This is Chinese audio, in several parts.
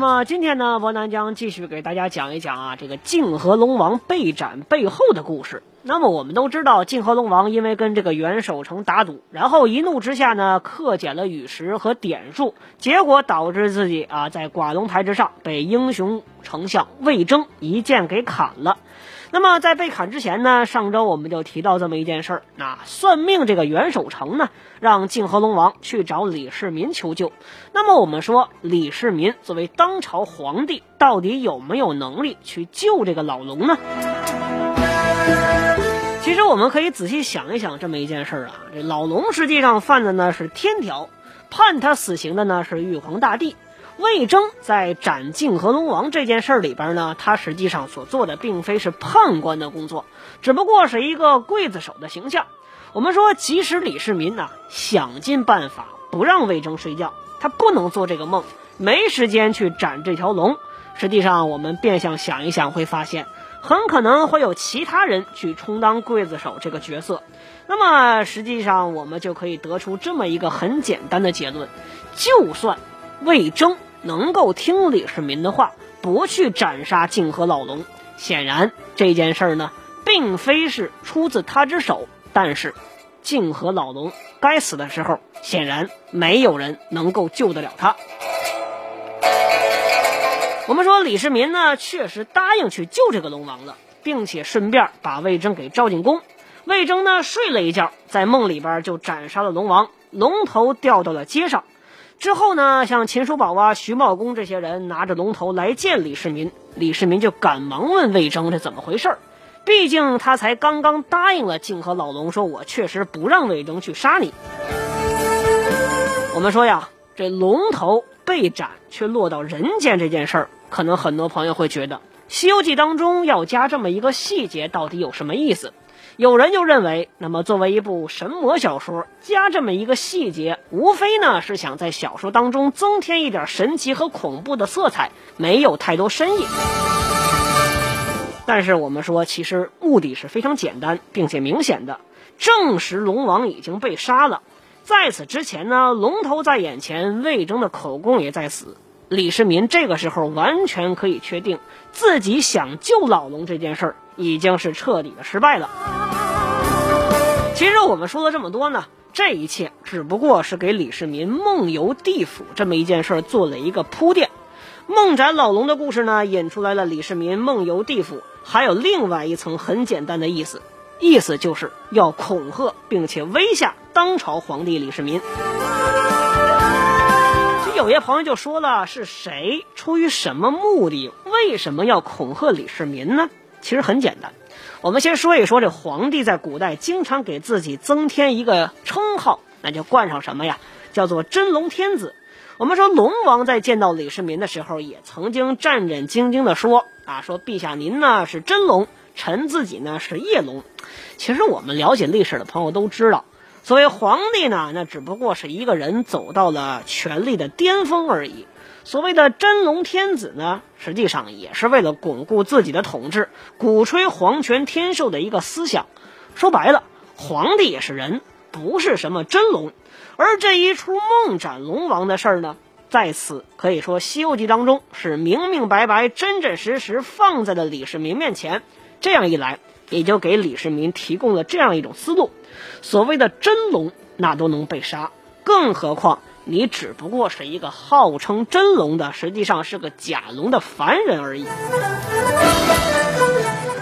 那么今天呢，博南将继续给大家讲一讲啊，这个泾河龙王被斩背后的故事。那么我们都知道，泾河龙王因为跟这个袁守诚打赌，然后一怒之下呢，克减了陨石和点数，结果导致自己啊在寡龙台之上被英雄丞相魏征一剑给砍了。那么在被砍之前呢，上周我们就提到这么一件事儿，那算命这个袁守诚呢，让泾河龙王去找李世民求救。那么我们说，李世民作为当朝皇帝，到底有没有能力去救这个老龙呢？其实我们可以仔细想一想这么一件事儿啊，这老龙实际上犯的呢是天条，判他死刑的呢是玉皇大帝。魏征在斩泾河龙王这件事儿里边呢，他实际上所做的并非是判官的工作，只不过是一个刽子手的形象。我们说，即使李世民呐想尽办法不让魏征睡觉，他不能做这个梦，没时间去斩这条龙。实际上，我们变相想一想，会发现很可能会有其他人去充当刽子手这个角色。那么，实际上我们就可以得出这么一个很简单的结论：就算魏征。能够听李世民的话，不去斩杀泾河老龙，显然这件事儿呢，并非是出自他之手。但是，泾河老龙该死的时候，显然没有人能够救得了他。我们说李世民呢，确实答应去救这个龙王了，并且顺便把魏征给召进宫。魏征呢，睡了一觉，在梦里边就斩杀了龙王，龙头掉到了街上。之后呢，像秦叔宝啊、徐茂公这些人拿着龙头来见李世民，李世民就赶忙问魏征这怎么回事。毕竟他才刚刚答应了泾河老龙，说我确实不让魏征去杀你。我们说呀，这龙头被斩却落到人间这件事儿，可能很多朋友会觉得《西游记》当中要加这么一个细节，到底有什么意思？有人就认为，那么作为一部神魔小说，加这么一个细节，无非呢是想在小说当中增添一点神奇和恐怖的色彩，没有太多深意。但是我们说，其实目的是非常简单并且明显的，证实龙王已经被杀了。在此之前呢，龙头在眼前，魏征的口供也在死。李世民这个时候完全可以确定，自己想救老龙这件事儿已经是彻底的失败了。其实我们说了这么多呢，这一切只不过是给李世民梦游地府这么一件事做了一个铺垫。梦斩老龙的故事呢，引出来了李世民梦游地府，还有另外一层很简单的意思，意思就是要恐吓并且威吓当朝皇帝李世民。有些朋友就说了，是谁出于什么目的，为什么要恐吓李世民呢？其实很简单。我们先说一说这皇帝在古代经常给自己增添一个称号，那就冠上什么呀？叫做真龙天子。我们说龙王在见到李世民的时候，也曾经战战兢兢地说啊，说陛下您呢是真龙，臣自己呢是夜龙。其实我们了解历史的朋友都知道，作为皇帝呢，那只不过是一个人走到了权力的巅峰而已。所谓的真龙天子呢，实际上也是为了巩固自己的统治，鼓吹皇权天授的一个思想。说白了，皇帝也是人，不是什么真龙。而这一出梦斩龙王的事儿呢，在此可以说《西游记》当中是明明白白、真真实实放在了李世民面前。这样一来，也就给李世民提供了这样一种思路：所谓的真龙，那都能被杀，更何况。你只不过是一个号称真龙的，实际上是个假龙的凡人而已。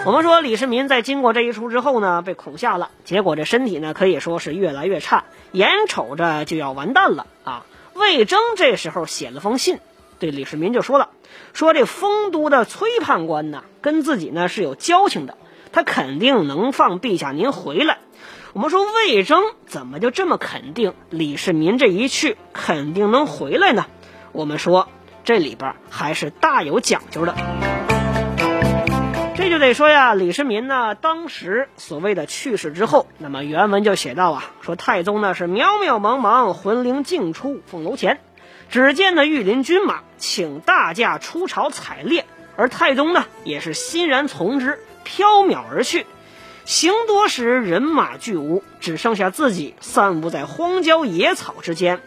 我们说李世民在经过这一出之后呢，被恐吓了，结果这身体呢可以说是越来越差，眼瞅着就要完蛋了啊！魏征这时候写了封信，对李世民就说了，说这丰都的崔判官呢，跟自己呢是有交情的，他肯定能放陛下您回来。我们说魏征怎么就这么肯定李世民这一去肯定能回来呢？我们说这里边还是大有讲究的。这就得说呀，李世民呢，当时所谓的去世之后，那么原文就写到啊，说太宗呢是渺渺茫茫，魂灵尽出凤楼前，只见那御林军马请大驾出朝采猎，而太宗呢也是欣然从之，飘渺而去。行多时，人马俱无，只剩下自己散布在荒郊野草之间。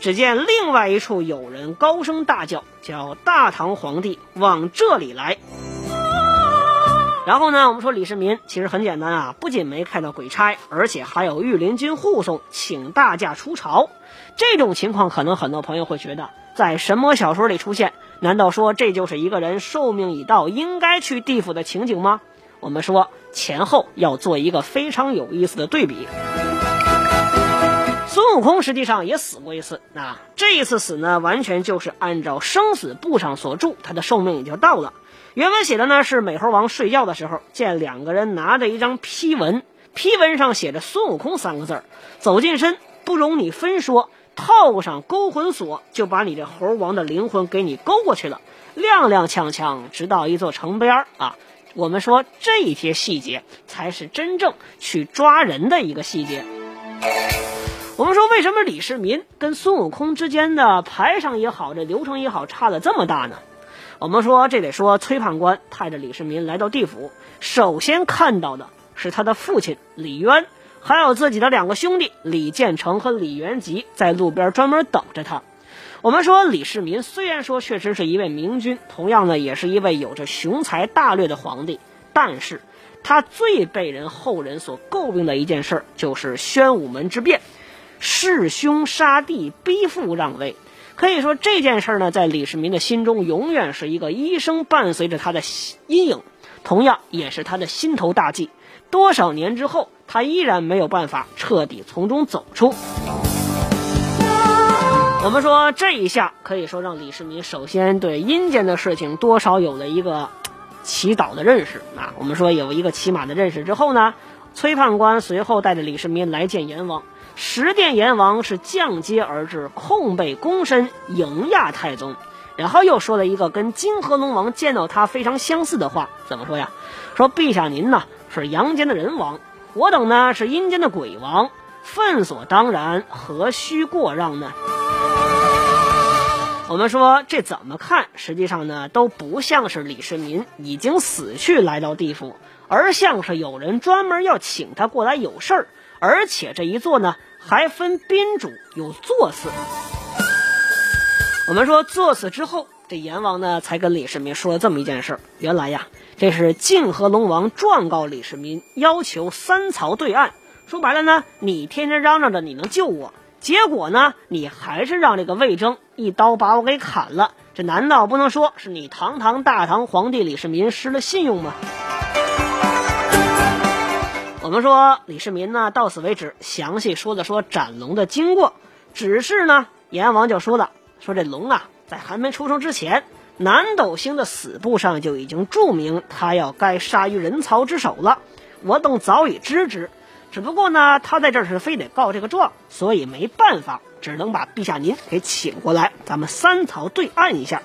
只见另外一处有人高声大叫：“叫大唐皇帝往这里来！”然后呢，我们说李世民其实很简单啊，不仅没看到鬼差，而且还有御林军护送，请大驾出朝。这种情况，可能很多朋友会觉得，在神魔小说里出现，难道说这就是一个人寿命已到，应该去地府的情景吗？我们说前后要做一个非常有意思的对比。孙悟空实际上也死过一次，那这一次死呢，完全就是按照生死簿上所注，他的寿命已经到了。原文写的呢是美猴王睡觉的时候，见两个人拿着一张批文，批文上写着“孙悟空”三个字儿，走近身，不容你分说，套上勾魂锁，就把你这猴王的灵魂给你勾过去了，踉踉跄跄，直到一座城边儿啊。我们说这些细节才是真正去抓人的一个细节。我们说为什么李世民跟孙悟空之间的排场也好，这流程也好，差的这么大呢？我们说这得说崔判官派着李世民来到地府，首先看到的是他的父亲李渊，还有自己的两个兄弟李建成和李元吉在路边专门等着他。我们说，李世民虽然说确实是一位明君，同样呢，也是一位有着雄才大略的皇帝，但是他最被人后人所诟病的一件事，就是宣武门之变，弑兄杀弟，逼父让位。可以说这件事呢，在李世民的心中，永远是一个一生伴随着他的阴影，同样也是他的心头大忌。多少年之后，他依然没有办法彻底从中走出。我们说这一下可以说让李世民首先对阴间的事情多少有了一个祈祷的认识啊。我们说有一个起码的认识之后呢，崔判官随后带着李世民来见阎王。十殿阎王是降阶而至，空背躬身迎亚太宗，然后又说了一个跟金河龙王见到他非常相似的话，怎么说呀？说陛下您呢是阳间的人王，我等呢是阴间的鬼王，分所当然，何须过让呢？我们说这怎么看，实际上呢都不像是李世民已经死去来到地府，而像是有人专门要请他过来有事儿，而且这一坐呢还分宾主有座次。我们说座次之后，这阎王呢才跟李世民说了这么一件事儿：原来呀，这是泾河龙王状告李世民，要求三曹对岸。说白了呢，你天天嚷嚷着你能救我。结果呢？你还是让这个魏征一刀把我给砍了，这难道不能说是你堂堂大唐皇帝李世民失了信用吗？我们说李世民呢，到此为止，详细说了说斩龙的经过。只是呢，阎王就说了，说这龙啊，在还没出生之前，南斗星的死簿上就已经注明他要该杀于人曹之手了，我等早已知之。只不过呢，他在这儿是非得告这个状，所以没办法，只能把陛下您给请过来，咱们三曹对案一下。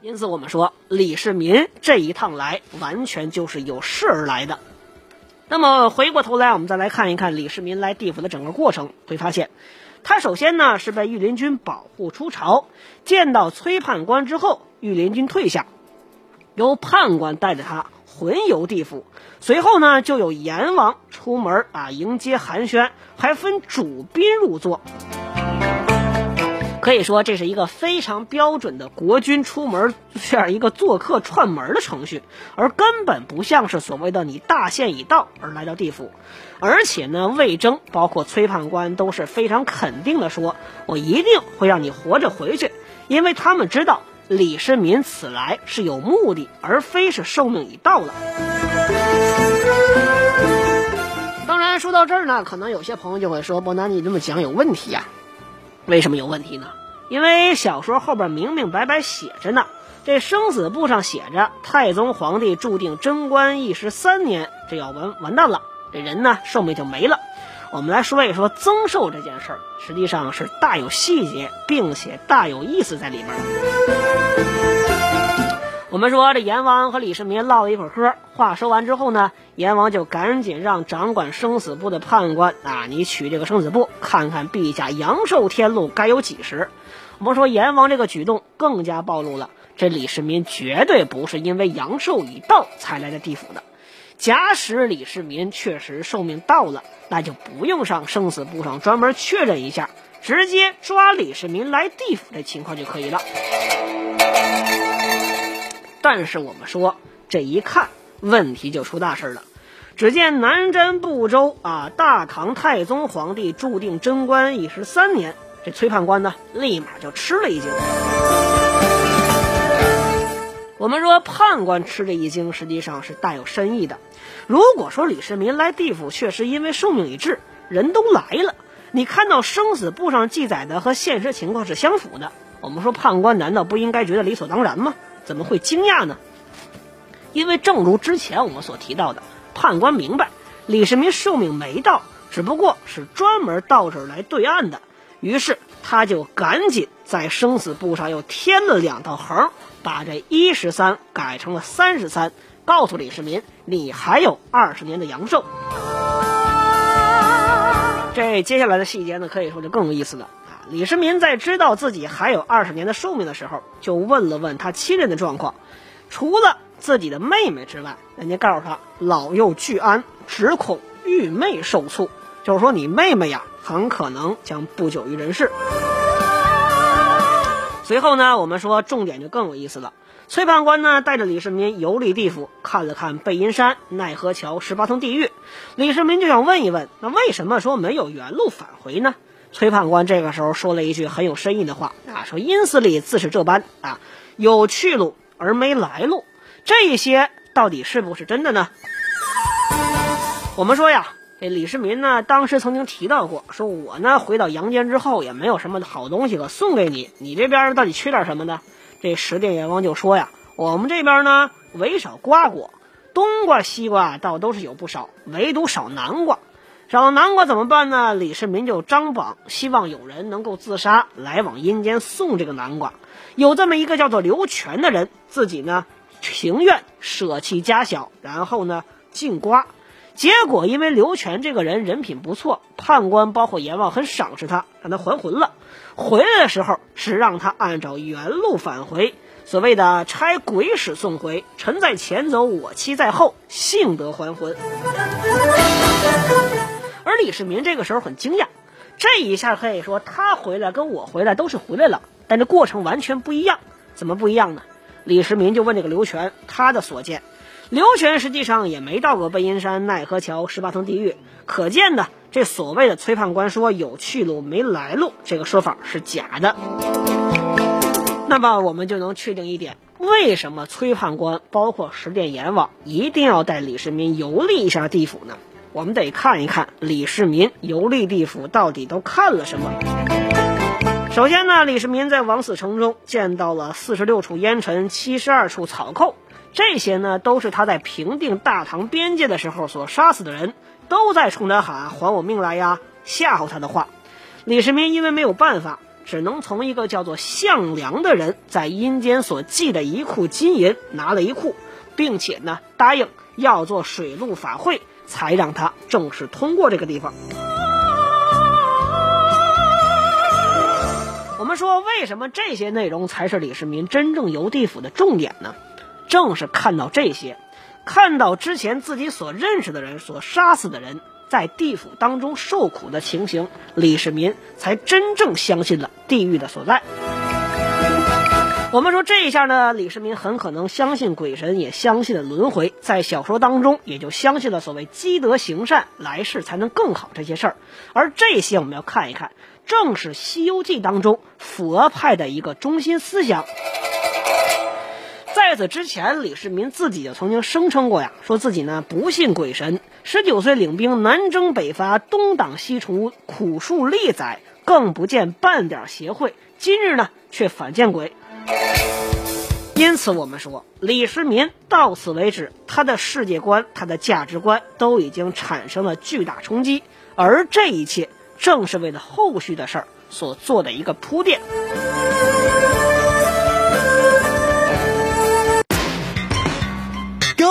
因此，我们说李世民这一趟来，完全就是有事而来的。那么回过头来，我们再来看一看李世民来地府的整个过程，会发现，他首先呢是被御林军保护出朝，见到崔判官之后，御林军退下，由判官带着他。魂游地府，随后呢，就有阎王出门啊迎接寒暄，还分主宾入座。可以说，这是一个非常标准的国君出门这样一个做客串门的程序，而根本不像是所谓的你大限已到而来到地府。而且呢，魏征包括崔判官都是非常肯定的说：“我一定会让你活着回去，因为他们知道。”李世民此来是有目的，而非是寿命已到了。当然，说到这儿呢，可能有些朋友就会说：“伯南，你这么讲有问题呀？为什么有问题呢？因为小说后边明明白白写着呢，这生死簿上写着，太宗皇帝注定贞观一十三年，这要完完蛋了，这人呢寿命就没了。”我们来说一说增寿这件事儿，实际上是大有细节，并且大有意思在里边。我们说这阎王和李世民唠了一会儿嗑，话说完之后呢，阎王就赶紧让掌管生死簿的判官啊，你取这个生死簿，看看陛下阳寿天禄该有几时。我们说阎王这个举动更加暴露了，这李世民绝对不是因为阳寿已到才来的地府的。假使李世民确实寿命到了，那就不用上生死簿上专门确认一下，直接抓李世民来地府的情况就可以了。但是我们说，这一看问题就出大事了。只见南瞻部洲啊，大唐太宗皇帝注定贞观已十三年，这崔判官呢，立马就吃了一惊。我们说判官吃这一惊，实际上是大有深意的。如果说李世民来地府确实因为寿命已至，人都来了，你看到生死簿上记载的和现实情况是相符的，我们说判官难道不应该觉得理所当然吗？怎么会惊讶呢？因为正如之前我们所提到的，判官明白李世民寿命没到，只不过是专门到这儿来对岸的，于是他就赶紧在生死簿上又添了两道横，把这一十三改成了三十三，告诉李世民你还有二十年的阳寿。这接下来的细节呢，可以说就更有意思了啊。李世民在知道自己还有二十年的寿命的时候，就问了问他亲人的状况，除了自己的妹妹之外，人家告诉他老幼俱安，只恐玉妹受卒，就是说你妹妹呀，很可能将不久于人世。随后呢，我们说重点就更有意思了。崔判官呢带着李世民游历地府，看了看背阴山、奈何桥、十八层地狱。李世民就想问一问，那为什么说没有原路返回呢？崔判官这个时候说了一句很有深意的话啊，说阴司里自是这般啊，有去路而没来路，这些到底是不是真的呢？我们说呀，这李世民呢，当时曾经提到过，说我呢回到阳间之后也没有什么好东西可送给你，你这边到底缺点什么呢？这十殿阎王就说呀，我们这边呢唯少瓜果，冬瓜、西瓜倒都是有不少，唯独少南瓜。少南瓜怎么办呢？李世民就张榜，希望有人能够自杀来往阴间送这个南瓜。有这么一个叫做刘全的人，自己呢情愿舍弃家小，然后呢进瓜。结果因为刘全这个人人品不错，判官包括阎王很赏识他，让他还魂了。回来的时候是让他按照原路返回，所谓的差鬼使送回，臣在前走，我妻在后，幸得还魂。而李世民这个时候很惊讶，这一下可以说他回来跟我回来都是回来了，但这过程完全不一样。怎么不一样呢？李世民就问这个刘全他的所见。刘全实际上也没到过背阴山、奈何桥、十八层地狱，可见呢，这所谓的崔判官说有去路没来路这个说法是假的。那么我们就能确定一点：为什么崔判官包括十殿阎王一定要带李世民游历一下地府呢？我们得看一看李世民游历地府到底都看了什么。首先呢，李世民在王死城中见到了四十六处烟尘、七十二处草寇，这些呢都是他在平定大唐边界的时候所杀死的人，都在冲他喊“还我命来呀”，吓唬他的话。李世民因为没有办法，只能从一个叫做项梁的人在阴间所寄的一库金银拿了一库，并且呢答应要做水陆法会。才让他正式通过这个地方。我们说，为什么这些内容才是李世民真正游地府的重点呢？正是看到这些，看到之前自己所认识的人所杀死的人在地府当中受苦的情形，李世民才真正相信了地狱的所在。我们说这一下呢，李世民很可能相信鬼神，也相信了轮回，在小说当中也就相信了所谓积德行善，来世才能更好这些事儿。而这些我们要看一看，正是《西游记》当中佛派的一个中心思想。在此之前，李世民自己就曾经声称过呀，说自己呢不信鬼神，十九岁领兵南征北伐，东挡西除，苦数历载，更不见半点邪会。今日呢，却反见鬼。因此，我们说李世民到此为止，他的世界观、他的价值观都已经产生了巨大冲击，而这一切正是为了后续的事儿所做的一个铺垫。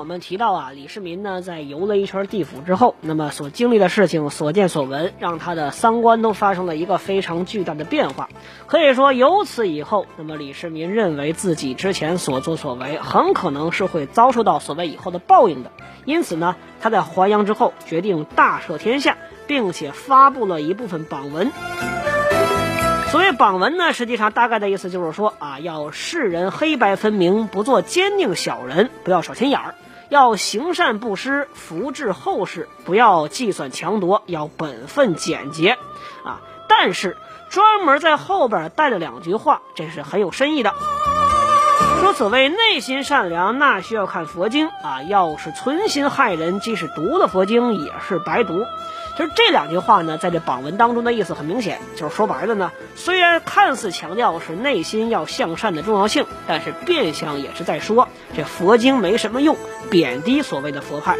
我们提到啊，李世民呢在游了一圈地府之后，那么所经历的事情、所见所闻，让他的三观都发生了一个非常巨大的变化。可以说，由此以后，那么李世民认为自己之前所作所为，很可能是会遭受到所谓以后的报应的。因此呢，他在还阳之后，决定大赦天下，并且发布了一部分榜文。所谓榜文呢，实际上大概的意思就是说啊，要世人黑白分明，不做奸佞小人，不要耍心眼儿，要行善布施，福至后世，不要计算强夺，要本分简洁，啊，但是专门在后边带了两句话，这是很有深意的。说所谓内心善良，那需要看佛经啊，要是存心害人，即使读了佛经也是白读。其实这两句话呢，在这榜文当中的意思很明显，就是说白了呢，虽然看似强调是内心要向善的重要性，但是变相也是在说这佛经没什么用，贬低所谓的佛派。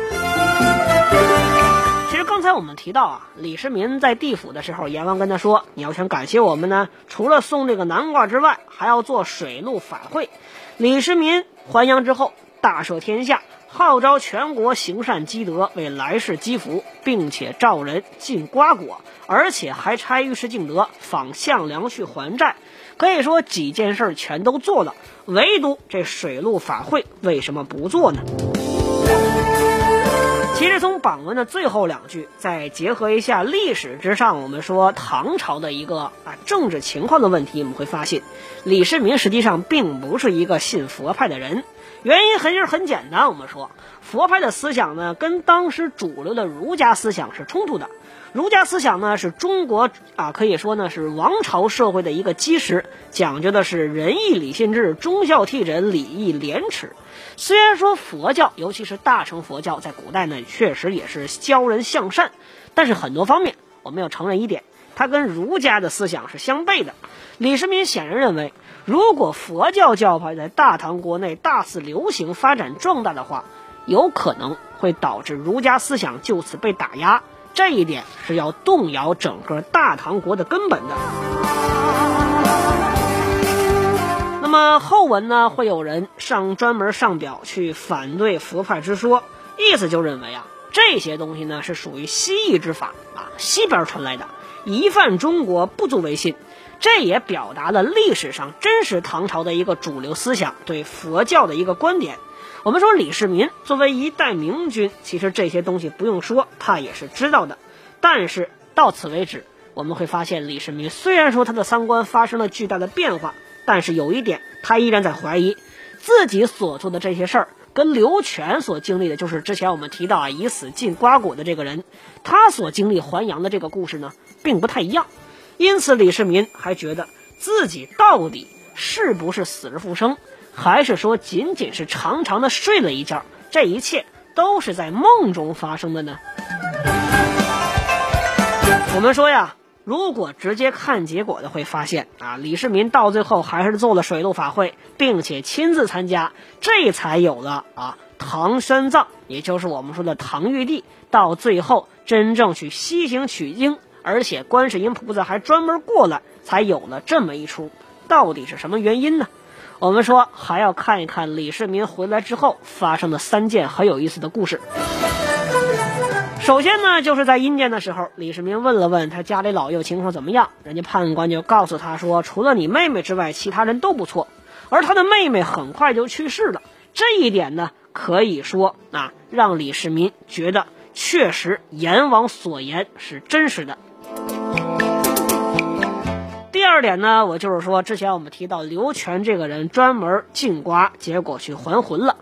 其实刚才我们提到啊，李世民在地府的时候，阎王跟他说，你要想感谢我们呢，除了送这个南瓜之外，还要做水陆法会。李世民还阳之后，大赦天下。号召全国行善积德，为来世积福，并且召人进瓜果，而且还差尉迟敬德访项梁去还债。可以说几件事全都做了，唯独这水陆法会为什么不做呢？其实从榜文的最后两句，再结合一下历史之上我们说唐朝的一个啊政治情况的问题，我们会发现，李世民实际上并不是一个信佛派的人。原因很是很简单，我们说佛派的思想呢，跟当时主流的儒家思想是冲突的。儒家思想呢，是中国啊，可以说呢是王朝社会的一个基石，讲究的是仁义礼信制、忠孝悌仁、礼义廉耻。虽然说佛教，尤其是大乘佛教，在古代呢确实也是教人向善，但是很多方面我们要承认一点，它跟儒家的思想是相悖的。李世民显然认为。如果佛教教派在大唐国内大肆流行、发展壮大的话，有可能会导致儒家思想就此被打压。这一点是要动摇整个大唐国的根本的。那么后文呢，会有人上专门上表去反对佛派之说，意思就认为啊，这些东西呢是属于西域之法啊，西边传来的，一犯中国不足为信。这也表达了历史上真实唐朝的一个主流思想对佛教的一个观点。我们说李世民作为一代明君，其实这些东西不用说，他也是知道的。但是到此为止，我们会发现李世民虽然说他的三观发生了巨大的变化，但是有一点，他依然在怀疑自己所做的这些事儿跟刘全所经历的，就是之前我们提到啊以死进瓜果的这个人，他所经历还阳的这个故事呢，并不太一样。因此，李世民还觉得自己到底是不是死而复生，还是说仅仅是长长的睡了一觉？这一切都是在梦中发生的呢？我们说呀，如果直接看结果的，会发现啊，李世民到最后还是做了水陆法会，并且亲自参加，这才有了啊唐三藏，也就是我们说的唐玉帝，到最后真正去西行取经。而且观世音菩萨还专门过来，才有了这么一出。到底是什么原因呢？我们说还要看一看李世民回来之后发生的三件很有意思的故事。首先呢，就是在阴间的时候，李世民问了问他家里老幼情况怎么样，人家判官就告诉他说，除了你妹妹之外，其他人都不错。而他的妹妹很快就去世了，这一点呢，可以说啊，让李世民觉得确实阎王所言是真实的。第二点呢，我就是说，之前我们提到刘全这个人专门进瓜，结果去还魂了。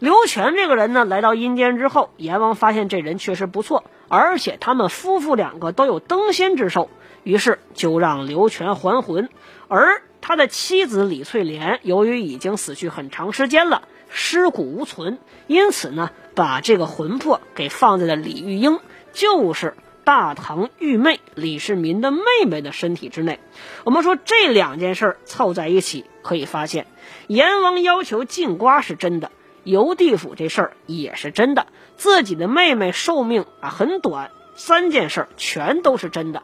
刘全这个人呢，来到阴间之后，阎王发现这人确实不错，而且他们夫妇两个都有登仙之寿，于是就让刘全还魂。而他的妻子李翠莲，由于已经死去很长时间了，尸骨无存，因此呢，把这个魂魄给放在了李玉英，就是大唐玉妹李世民的妹妹的身体之内。我们说这两件事凑在一起，可以发现，阎王要求进瓜是真的，游地府这事儿也是真的，自己的妹妹寿命啊很短，三件事儿全都是真的。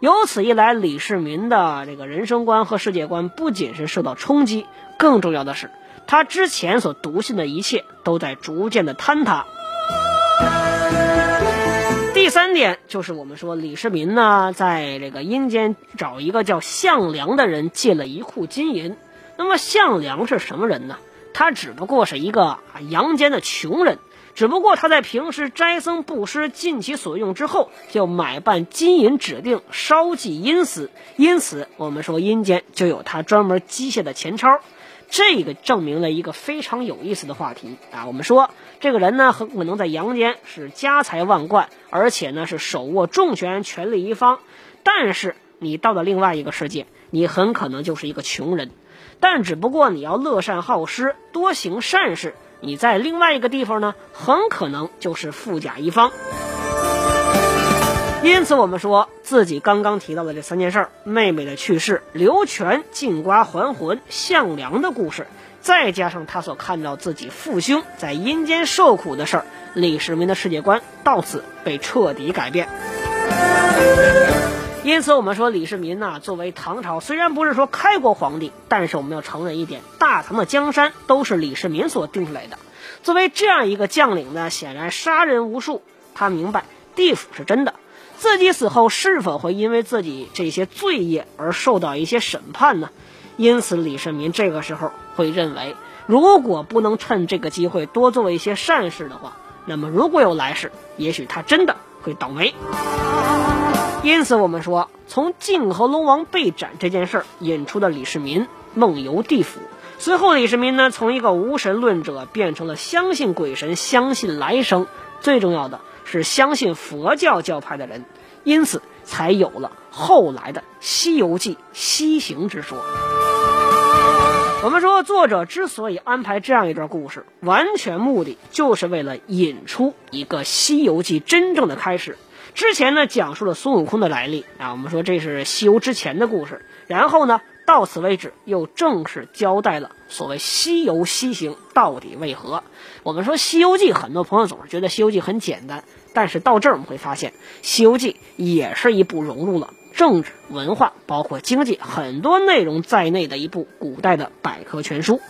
由此一来，李世民的这个人生观和世界观不仅是受到冲击，更重要的是，他之前所笃信的一切都在逐渐的坍塌。第三点就是我们说李世民呢，在这个阴间找一个叫项梁的人借了一库金银。那么项梁是什么人呢？他只不过是一个阳间的穷人。只不过他在平时斋僧布施尽其所用之后，就买办金银指定烧祭阴司，因此我们说阴间就有他专门机械的钱钞。这个证明了一个非常有意思的话题啊！我们说这个人呢，很可能在阳间是家财万贯，而且呢是手握重权，权力一方。但是你到了另外一个世界，你很可能就是一个穷人。但只不过你要乐善好施，多行善事。你在另外一个地方呢，很可能就是富甲一方。因此，我们说自己刚刚提到的这三件事儿：妹妹的去世、刘全进瓜还魂、项梁的故事，再加上他所看到自己父兄在阴间受苦的事儿，李世民的世界观到此被彻底改变。因此，我们说李世民呢，作为唐朝虽然不是说开国皇帝，但是我们要承认一点，大唐的江山都是李世民所定出来的。作为这样一个将领呢，显然杀人无数，他明白地府是真的，自己死后是否会因为自己这些罪业而受到一些审判呢？因此，李世民这个时候会认为，如果不能趁这个机会多做一些善事的话，那么如果有来世，也许他真的会倒霉。因此，我们说，从晋和龙王被斩这件事儿引出的李世民梦游地府。随后，李世民呢，从一个无神论者变成了相信鬼神、相信来生，最重要的是相信佛教教派的人。因此，才有了后来的《西游记》西行之说。我们说，作者之所以安排这样一段故事，完全目的就是为了引出一个《西游记》真正的开始。之前呢，讲述了孙悟空的来历啊，我们说这是西游之前的故事。然后呢，到此为止，又正式交代了所谓西游西行到底为何。我们说《西游记》，很多朋友总是觉得《西游记》很简单，但是到这儿我们会发现，《西游记》也是一部融入了政治、文化，包括经济很多内容在内的一部古代的百科全书。